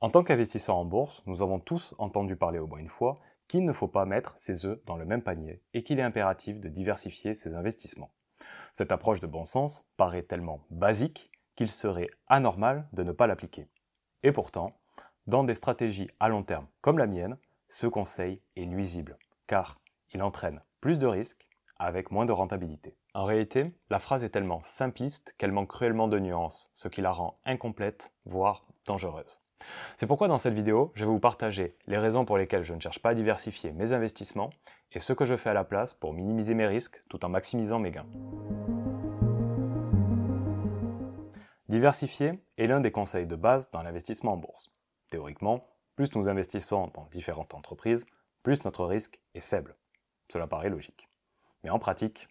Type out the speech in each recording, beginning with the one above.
En tant qu'investisseur en bourse, nous avons tous entendu parler au moins une fois qu'il ne faut pas mettre ses œufs dans le même panier et qu'il est impératif de diversifier ses investissements. Cette approche de bon sens paraît tellement basique qu'il serait anormal de ne pas l'appliquer. Et pourtant, dans des stratégies à long terme comme la mienne, ce conseil est nuisible, car il entraîne plus de risques avec moins de rentabilité. En réalité, la phrase est tellement simpliste qu'elle manque cruellement de nuances, ce qui la rend incomplète, voire dangereuse. C'est pourquoi dans cette vidéo, je vais vous partager les raisons pour lesquelles je ne cherche pas à diversifier mes investissements et ce que je fais à la place pour minimiser mes risques tout en maximisant mes gains. Diversifier est l'un des conseils de base dans l'investissement en bourse. Théoriquement, plus nous investissons dans différentes entreprises, plus notre risque est faible. Cela paraît logique. Mais en pratique,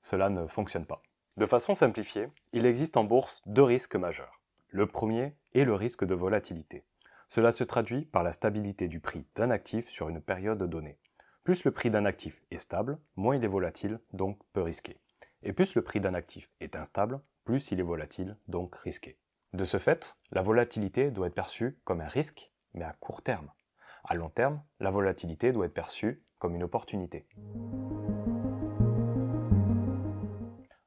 cela ne fonctionne pas. De façon simplifiée, il existe en bourse deux risques majeurs. Le premier est le risque de volatilité. Cela se traduit par la stabilité du prix d'un actif sur une période donnée. Plus le prix d'un actif est stable, moins il est volatile, donc peu risqué. Et plus le prix d'un actif est instable, plus il est volatile, donc risqué. De ce fait, la volatilité doit être perçue comme un risque, mais à court terme. À long terme, la volatilité doit être perçue comme une opportunité.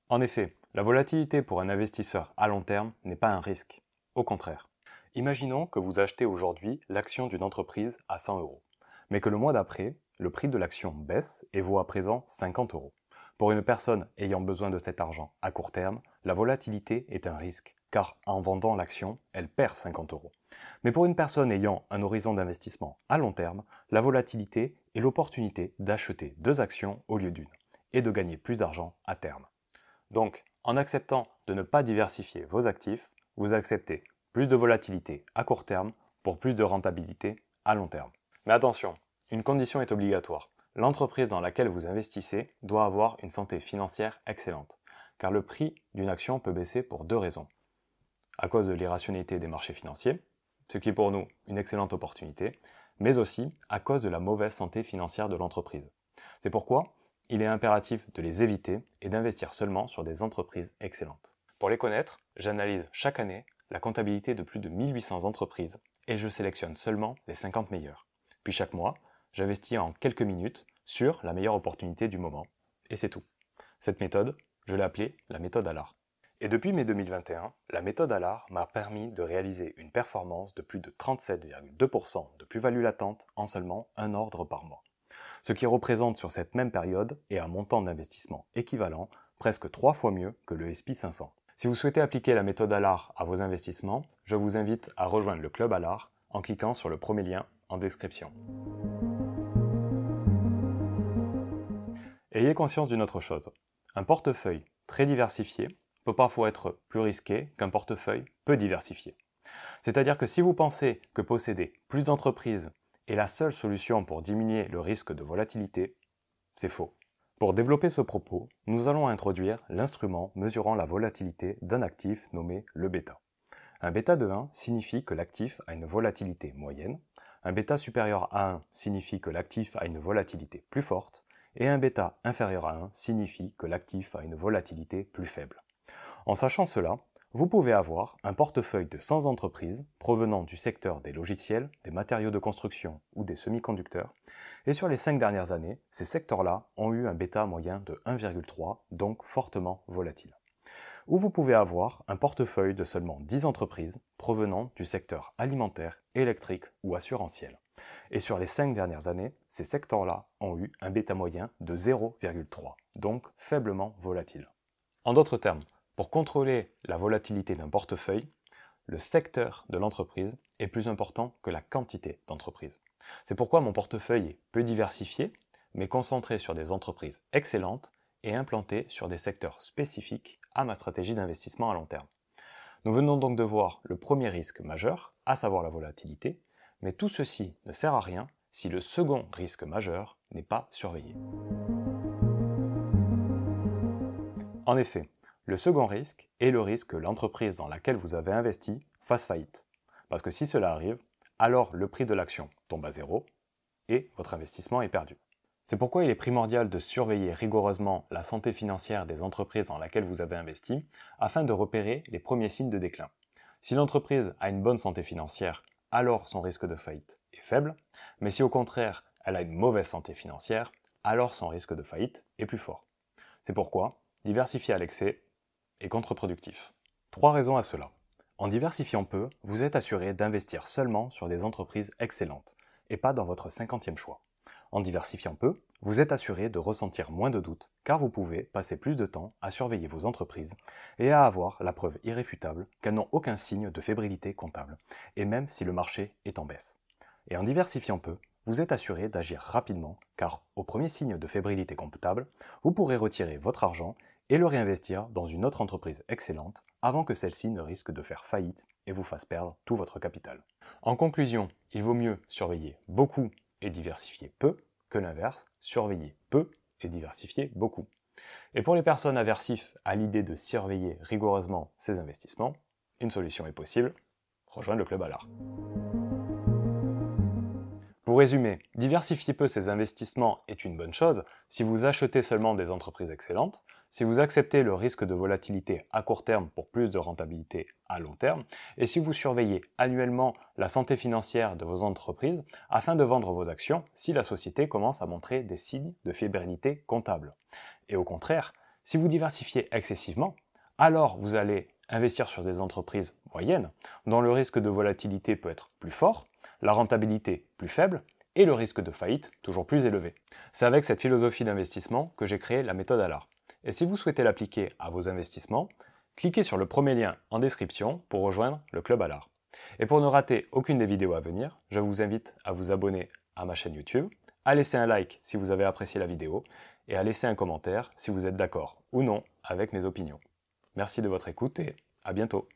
En effet, la volatilité pour un investisseur à long terme n'est pas un risque. Au contraire. Imaginons que vous achetez aujourd'hui l'action d'une entreprise à 100 euros, mais que le mois d'après, le prix de l'action baisse et vaut à présent 50 euros. Pour une personne ayant besoin de cet argent à court terme, la volatilité est un risque, car en vendant l'action, elle perd 50 euros. Mais pour une personne ayant un horizon d'investissement à long terme, la volatilité est l'opportunité d'acheter deux actions au lieu d'une, et de gagner plus d'argent à terme. Donc, en acceptant de ne pas diversifier vos actifs, vous acceptez plus de volatilité à court terme pour plus de rentabilité à long terme. Mais attention, une condition est obligatoire. L'entreprise dans laquelle vous investissez doit avoir une santé financière excellente, car le prix d'une action peut baisser pour deux raisons. À cause de l'irrationalité des marchés financiers, ce qui est pour nous une excellente opportunité, mais aussi à cause de la mauvaise santé financière de l'entreprise. C'est pourquoi il est impératif de les éviter et d'investir seulement sur des entreprises excellentes. Pour les connaître, j'analyse chaque année la comptabilité de plus de 1800 entreprises et je sélectionne seulement les 50 meilleures. Puis chaque mois, j'investis en quelques minutes sur la meilleure opportunité du moment. Et c'est tout. Cette méthode, je l'ai appelée la méthode ALAR. Et depuis mai 2021, la méthode ALAR m'a permis de réaliser une performance de plus de 37,2% de plus-value latente en seulement un ordre par mois ce qui représente sur cette même période et un montant d'investissement équivalent presque trois fois mieux que le SP 500. Si vous souhaitez appliquer la méthode ALAR à vos investissements, je vous invite à rejoindre le club ALAR en cliquant sur le premier lien en description. Ayez conscience d'une autre chose. Un portefeuille très diversifié peut parfois être plus risqué qu'un portefeuille peu diversifié. C'est-à-dire que si vous pensez que posséder plus d'entreprises et la seule solution pour diminuer le risque de volatilité, c'est faux. Pour développer ce propos, nous allons introduire l'instrument mesurant la volatilité d'un actif nommé le bêta. Un bêta de 1 signifie que l'actif a une volatilité moyenne, un bêta supérieur à 1 signifie que l'actif a une volatilité plus forte, et un bêta inférieur à 1 signifie que l'actif a une volatilité plus faible. En sachant cela, vous pouvez avoir un portefeuille de 100 entreprises provenant du secteur des logiciels, des matériaux de construction ou des semi-conducteurs, et sur les 5 dernières années, ces secteurs-là ont eu un bêta moyen de 1,3, donc fortement volatile. Ou vous pouvez avoir un portefeuille de seulement 10 entreprises provenant du secteur alimentaire, électrique ou assurantiel. Et sur les 5 dernières années, ces secteurs-là ont eu un bêta moyen de 0,3, donc faiblement volatile. En d'autres termes, pour contrôler la volatilité d'un portefeuille, le secteur de l'entreprise est plus important que la quantité d'entreprises. C'est pourquoi mon portefeuille est peu diversifié, mais concentré sur des entreprises excellentes et implanté sur des secteurs spécifiques à ma stratégie d'investissement à long terme. Nous venons donc de voir le premier risque majeur, à savoir la volatilité, mais tout ceci ne sert à rien si le second risque majeur n'est pas surveillé. En effet, le second risque est le risque que l'entreprise dans laquelle vous avez investi fasse faillite. Parce que si cela arrive, alors le prix de l'action tombe à zéro et votre investissement est perdu. C'est pourquoi il est primordial de surveiller rigoureusement la santé financière des entreprises dans laquelle vous avez investi afin de repérer les premiers signes de déclin. Si l'entreprise a une bonne santé financière alors son risque de faillite est faible, mais si au contraire elle a une mauvaise santé financière, alors son risque de faillite est plus fort. C'est pourquoi diversifier à l'excès contre-productif. Trois raisons à cela. En diversifiant peu, vous êtes assuré d'investir seulement sur des entreprises excellentes et pas dans votre cinquantième choix. En diversifiant peu, vous êtes assuré de ressentir moins de doutes car vous pouvez passer plus de temps à surveiller vos entreprises et à avoir la preuve irréfutable qu'elles n'ont aucun signe de fébrilité comptable, et même si le marché est en baisse. Et en diversifiant peu, vous êtes assuré d'agir rapidement car au premier signe de fébrilité comptable, vous pourrez retirer votre argent et le réinvestir dans une autre entreprise excellente avant que celle-ci ne risque de faire faillite et vous fasse perdre tout votre capital. En conclusion, il vaut mieux surveiller beaucoup et diversifier peu que l'inverse, surveiller peu et diversifier beaucoup. Et pour les personnes aversives à l'idée de surveiller rigoureusement ses investissements, une solution est possible, rejoindre le club à l'art. Pour résumer, diversifier peu ses investissements est une bonne chose si vous achetez seulement des entreprises excellentes, si vous acceptez le risque de volatilité à court terme pour plus de rentabilité à long terme, et si vous surveillez annuellement la santé financière de vos entreprises afin de vendre vos actions si la société commence à montrer des signes de fébrilité comptable. Et au contraire, si vous diversifiez excessivement, alors vous allez investir sur des entreprises moyennes dont le risque de volatilité peut être plus fort, la rentabilité plus faible et le risque de faillite toujours plus élevé. C'est avec cette philosophie d'investissement que j'ai créé la méthode ALAR. Et si vous souhaitez l'appliquer à vos investissements, cliquez sur le premier lien en description pour rejoindre le Club ALAR. Et pour ne rater aucune des vidéos à venir, je vous invite à vous abonner à ma chaîne YouTube, à laisser un like si vous avez apprécié la vidéo et à laisser un commentaire si vous êtes d'accord ou non avec mes opinions. Merci de votre écoute et à bientôt.